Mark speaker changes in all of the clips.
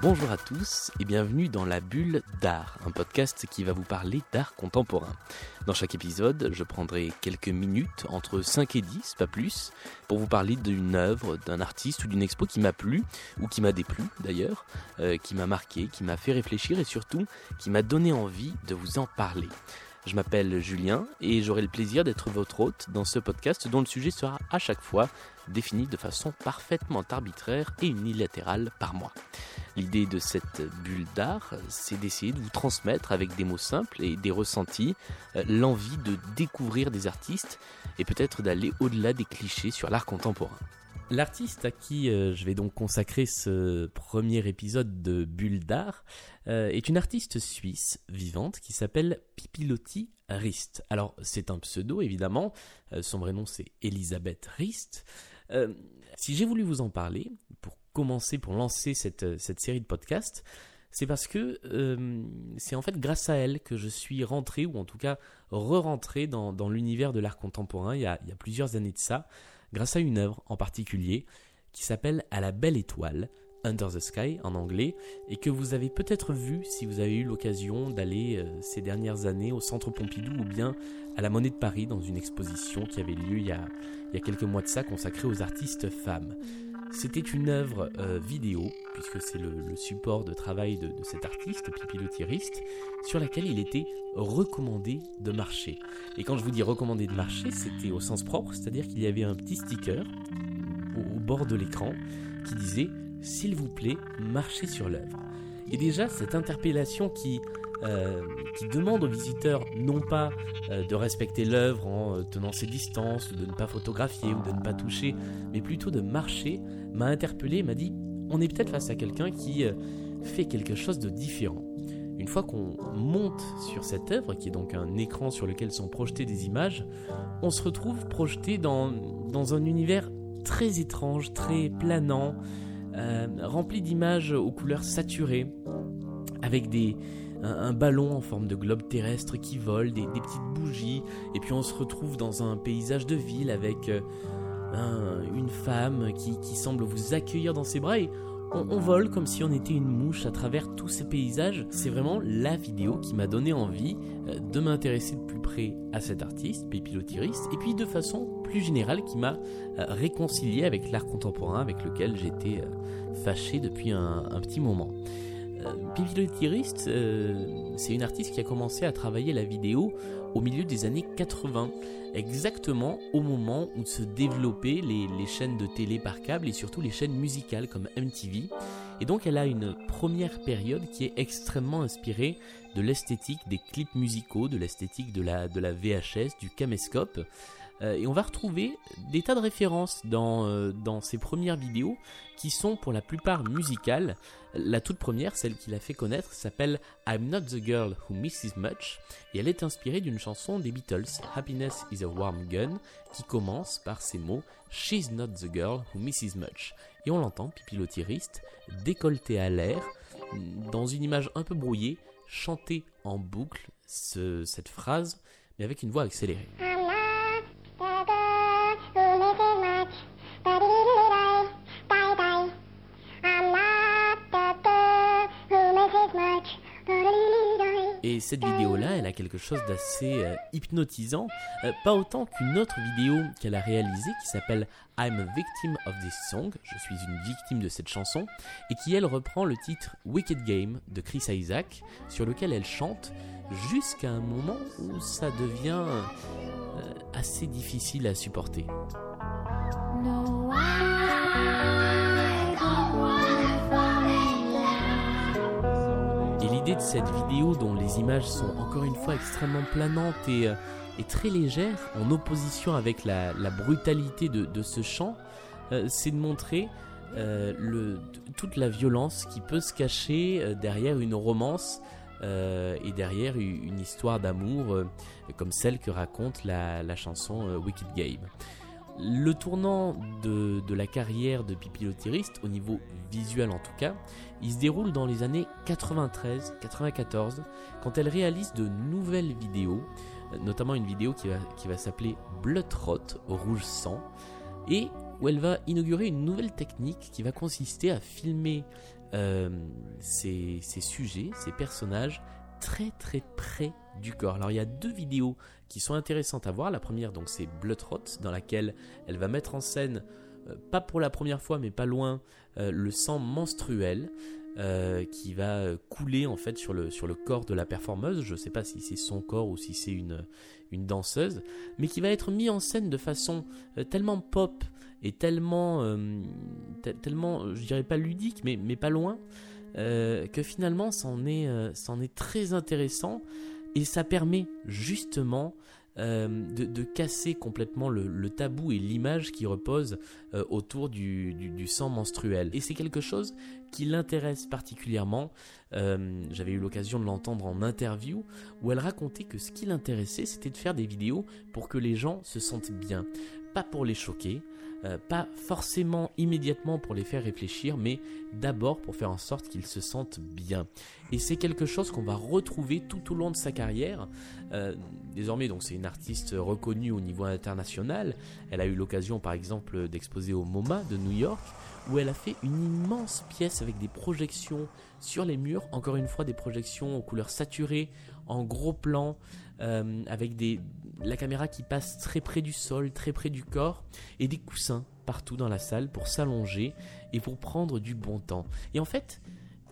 Speaker 1: Bonjour à tous et bienvenue dans La Bulle d'Art, un podcast qui va vous parler d'art contemporain. Dans chaque épisode, je prendrai quelques minutes, entre 5 et 10, pas plus, pour vous parler d'une œuvre, d'un artiste ou d'une expo qui m'a plu, ou qui m'a déplu d'ailleurs, euh, qui m'a marqué, qui m'a fait réfléchir et surtout qui m'a donné envie de vous en parler. Je m'appelle Julien et j'aurai le plaisir d'être votre hôte dans ce podcast dont le sujet sera à chaque fois défini de façon parfaitement arbitraire et unilatérale par moi. L'idée de cette bulle d'art, c'est d'essayer de vous transmettre avec des mots simples et des ressentis euh, l'envie de découvrir des artistes et peut-être d'aller au-delà des clichés sur l'art contemporain. L'artiste à qui euh, je vais donc consacrer ce premier épisode de Bulle d'art euh, est une artiste suisse vivante qui s'appelle Pipilotti Rist. Alors c'est un pseudo évidemment, euh, son vrai nom c'est Elisabeth Rist. si j'ai voulu vous en parler, pour commencer, pour lancer cette, série de podcasts, c'est parce que c'est en fait grâce à elle que je suis rentré, ou en tout cas re-rentré dans, l'univers de l'art contemporain il y a plusieurs années de ça grâce à une œuvre en particulier qui s'appelle À la belle étoile, Under the Sky en anglais, et que vous avez peut-être vu si vous avez eu l'occasion d'aller euh, ces dernières années au Centre Pompidou ou bien à la Monnaie de Paris dans une exposition qui avait lieu il y a, il y a quelques mois de ça consacrée aux artistes femmes. C'était une œuvre euh, vidéo, puisque c'est le, support de travail de, cet artiste, Pipi sur laquelle il était recommandé de marcher. Et quand je vous dis recommandé de marcher, c'était au sens propre, c'est-à-dire qu'il y avait un petit sticker au, bord de l'écran qui disait S'il vous plaît, marchez sur l'œuvre. Et déjà, cette interpellation qui, euh, qui demande aux visiteurs non pas euh, de respecter l'œuvre en tenant ses distances, de ne pas photographier, ou de ne pas toucher, mais plutôt de marcher, m'a interpellé, m'a dit on est peut-être face à quelqu'un qui euh, fait quelque chose de différent. Une fois qu'on monte sur cette œuvre, qui est donc un écran sur lequel sont projetées des images, on se retrouve projeté dans, dans un univers très étrange, très planant, euh, rempli d'images aux couleurs saturées, avec des, un, ballon en forme de globe terrestre qui vole, des, petites bougies, et puis on se retrouve dans un paysage de ville avec euh, une femme qui, semble vous accueillir dans ses bras et on, vole comme si on était une mouche à travers tous ces paysages. C'est vraiment la vidéo qui m'a donné envie euh, de m'intéresser de plus près à cet artiste, Pépilotiriste, et puis de façon plus générale qui m'a euh, réconcilié avec l'art contemporain avec lequel j'étais fâché depuis un, petit moment. Pipilotiriste, c'est une artiste qui a commencé à travailler la vidéo au milieu des années 80, exactement au moment où se développaient les, chaînes de télé par câble et surtout les chaînes musicales comme MTV. Et donc elle a une première période qui est extrêmement inspirée de l'esthétique des clips musicaux, de l'esthétique de la, de la VHS, du caméscope. Euh, et on va retrouver des tas de références dans, euh, dans ces premières vidéos qui sont pour la plupart musicales. La toute première, celle qu'il a fait connaître, s'appelle I'm Not the Girl Who Misses Much et elle est inspirée d'une chanson des Beatles, Happiness is a Warm Gun, qui commence par ces mots She's not the girl who misses much. Et on l'entend, pipilotiriste, décolleté à l'air, dans une image un peu brouillée, chanter en boucle cette phrase, mais avec une voix accélérée. Et cette vidéo-là, elle a quelque chose d'assez euh, hypnotisant, euh, pas autant qu'une autre vidéo qu'elle a réalisée qui s'appelle I'm a victim of this song, je suis une victime de cette chanson, et qui elle reprend le titre Wicked Game de Chris Isaac, sur lequel elle chante jusqu'à un moment où ça devient euh, assez difficile à supporter. Cette vidéo dont les images sont encore une fois extrêmement planantes et, euh, très légères, en opposition avec la, brutalité de, ce chant, euh, c'est de montrer euh, toute la violence qui peut se cacher derrière une romance et derrière une histoire d'amour comme celle que raconte la chanson Wicked Game. Le tournant de, la carrière de Pipi au niveau visuel en tout cas, il se déroule dans les années 93-94, quand elle réalise de nouvelles vidéos, notamment une vidéo qui va, qui va s'appeler Blood Rot, rouge sang, et où elle va inaugurer une nouvelle technique qui va consister à filmer ces, ces sujets, ces personnages très très près du corps. Alors il y a deux vidéos qui sont intéressantes à voir. La première donc c'est Bloodrot dans laquelle elle va mettre en scène euh, pas pour la première fois mais pas loin euh, le sang menstruel euh, qui va couler en fait sur le, corps de la performeuse. Je ne sais pas si c'est son corps ou si c'est une, danseuse, mais qui va être mis en scène de façon tellement pop et tellement, tellement, je dirais pas ludique, mais pas loin, que finalement c'en est, est très intéressant et ça permet justement euh, de, casser complètement le, tabou et l'image qui repose euh, autour du, sang menstruel. Et c'est quelque chose qui l'intéresse particulièrement. Euh, j'avais eu l'occasion de l'entendre en interview où elle racontait que ce qui l'intéressait, c'était de faire des vidéos pour que les gens se sentent bien. Pas pour les choquer, euh, pas forcément immédiatement pour les faire réfléchir, mais d'abord pour faire en sorte qu'ils se sentent bien. Et c'est quelque chose qu'on va retrouver tout au long de sa carrière. Euh, désormais, donc c'est une artiste reconnue au niveau international. Elle a eu l'occasion, par exemple, d'exposer au MoMA de New York, où elle a fait une immense pièce avec des projections sur les murs. Encore une fois, des projections aux couleurs saturées, en gros plan, euh, avec des, la caméra qui passe très près du sol, très près du corps, et des coussins partout dans la salle pour s'allonger et pour prendre du bon temps. Et en fait,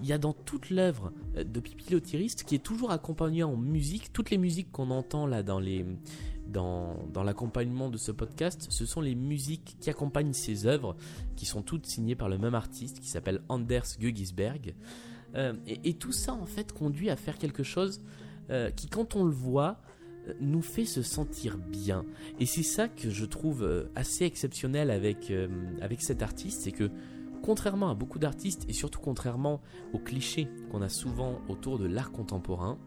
Speaker 1: il y a dans toute l'œuvre de Pipilotiriste qui est toujours accompagnée en musique. Toutes les musiques qu'on entend là dans les dans, dans l'accompagnement de ce podcast, ce sont les musiques qui accompagnent ses œuvres, qui sont toutes signées par le même artiste qui s'appelle Anders Gugisberg. Euh, et, tout ça en fait conduit à faire quelque chose euh, qui, quand on le voit, nous fait se sentir bien. Et c'est ça que je trouve euh, assez exceptionnel avec, euh, avec cet artiste, c'est que contrairement à beaucoup d'artistes, et surtout contrairement aux clichés qu'on a souvent autour de l'art contemporain,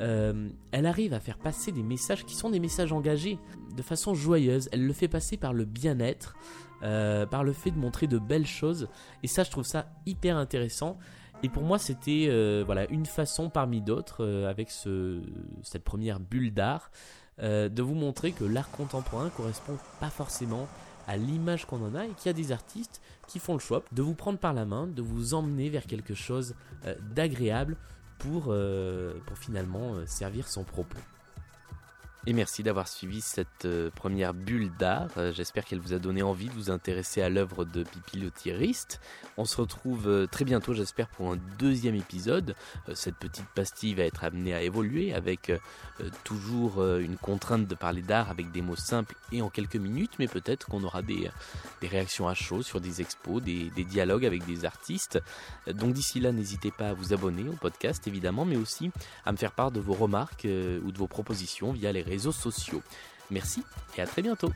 Speaker 1: euh, elle arrive à faire passer des messages qui sont des messages engagés de façon joyeuse. Elle le fait passer par le bien-être, par le fait de montrer de belles choses. Et ça, je trouve ça hyper intéressant. Et pour moi, c'était euh, voilà une façon parmi d'autres, euh, avec ce, cette première bulle d'art, euh, de vous montrer que l'art contemporain correspond pas forcément à l'image qu'on en a et qu'il y a des artistes qui font le choix de vous prendre par la main, de vous emmener vers quelque chose d'agréable pour finalement servir son propos. Et merci d'avoir suivi cette euh, première bulle d'art. Euh, j'espère qu'elle vous a donné envie de vous intéresser à l'œuvre de Pipi le. On se retrouve euh, très bientôt, j'espère, pour un deuxième épisode. Cette petite pastille va être amenée à évoluer avec toujours une contrainte de parler d'art avec des mots simples et en quelques minutes, mais peut-être qu'on aura des, réactions à chaud sur des expos, des, des dialogues avec des artistes. Donc d'ici là, n'hésitez pas à vous abonner au podcast, évidemment, mais aussi à me faire part de vos remarques ou de vos propositions via les sociaux. Merci et à très bientôt.